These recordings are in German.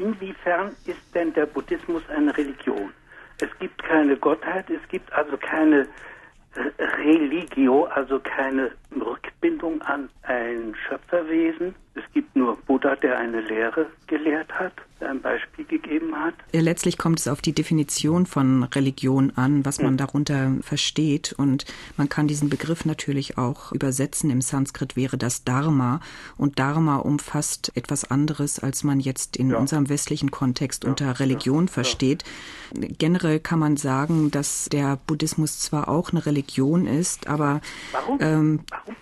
inwiefern ist denn der Buddhismus eine Religion? Es gibt keine Gottheit, es gibt also keine Religio, also keine Rückbindung an ein Schöpferwesen. Es gibt nur Buddha, der eine Lehre gelehrt hat, der ein Beispiel gegeben hat. Letztlich kommt es auf die Definition von Religion an, was man darunter versteht. Und man kann diesen Begriff natürlich auch übersetzen. Im Sanskrit wäre das Dharma. Und Dharma umfasst etwas anderes, als man jetzt in ja. unserem westlichen Kontext ja. unter Religion ja. versteht. Generell kann man sagen, dass der Buddhismus zwar auch eine Religion ist, aber Warum? Ähm, Warum?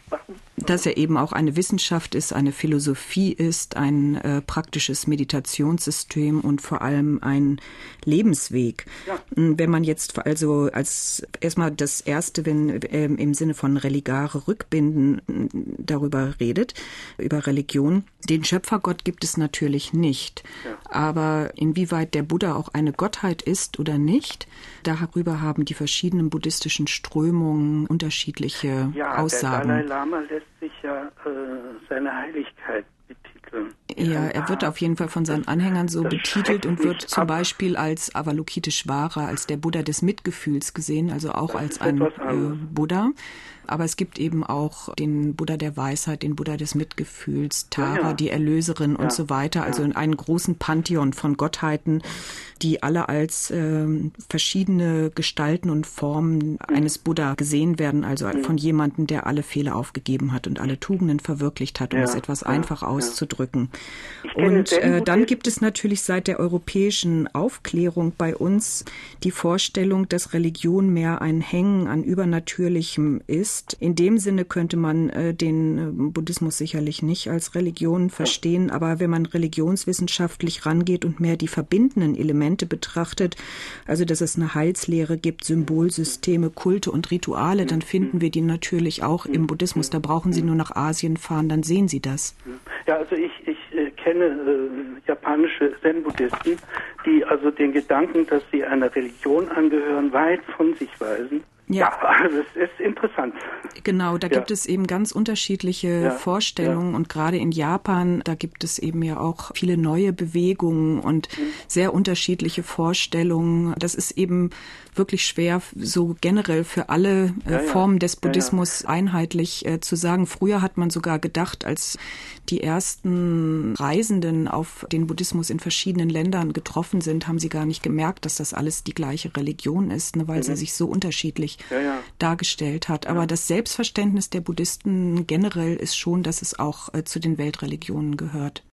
Dass er eben auch eine Wissenschaft ist, eine Philosophie ist, ein äh, praktisches Meditationssystem und vor allem ein Lebensweg. Ja. Hm, wenn man jetzt also als erstmal das erste, wenn äh, im Sinne von religare Rückbinden hm, darüber redet, über Religion, den Schöpfergott gibt es natürlich nicht. Ja. Aber inwieweit der Buddha auch eine Gottheit ist oder nicht, darüber haben die verschiedenen buddhistischen Strömungen unterschiedliche ja, Aussagen. Der Dalai Lama lässt sich ja äh, seine Heiligkeit Ja, er wird auf jeden Fall von seinen Anhängern so betitelt und wird zum. Beispiel als Avalokiteshvara, als der Buddha des Mitgefühls gesehen, also auch als ein äh, Buddha. Aber es gibt eben auch den Buddha der Weisheit, den Buddha des Mitgefühls, Tara, ja, ja. die Erlöserin ja, und so weiter. Also in einen großen Pantheon von Gottheiten, die alle als äh, verschiedene Gestalten und Formen mhm. eines Buddha gesehen werden. Also mhm. von jemandem, der alle Fehler aufgegeben hat und alle Tugenden verwirklicht hat, um es etwas einfach auszudrücken. Und äh, dann gibt es natürlich seit der europäischen Aufklärung bei uns die Vorstellung, dass Religion mehr ein Hängen an Übernatürlichem ist. In dem Sinne könnte man äh, den äh, Buddhismus sicherlich nicht als Religion verstehen, aber wenn man religionswissenschaftlich rangeht und mehr die verbindenden Elemente betrachtet, also dass es eine Heilslehre gibt, Symbolsysteme, Kulte und Rituale, dann finden wir die natürlich auch im Buddhismus. Da brauchen Sie nur nach Asien fahren, dann sehen Sie das. Ja, also ich, kenne äh, japanische Zen-Buddhisten, die also den Gedanken, dass sie einer Religion angehören, weit von sich weisen ja, ja also es ist interessant. Genau, da ja. gibt es eben ganz unterschiedliche ja, Vorstellungen und gerade in Japan, da gibt es eben ja auch viele neue Bewegungen und mhm. sehr unterschiedliche Vorstellungen. Das ist eben wirklich schwer, so generell für alle äh, Formen des Buddhismus einheitlich äh, zu sagen. Früher hat man sogar gedacht, als die ersten Reisenden auf den Buddhismus in verschiedenen Ländern getroffen sind, haben sie gar nicht gemerkt, dass das alles die gleiche Religion ist, ne, weil mhm. sie sich so unterschiedlich ja, ja. dargestellt hat. Aber ja. das Selbstverständnis der Buddhisten generell ist schon, dass es auch äh, zu den Weltreligionen gehört.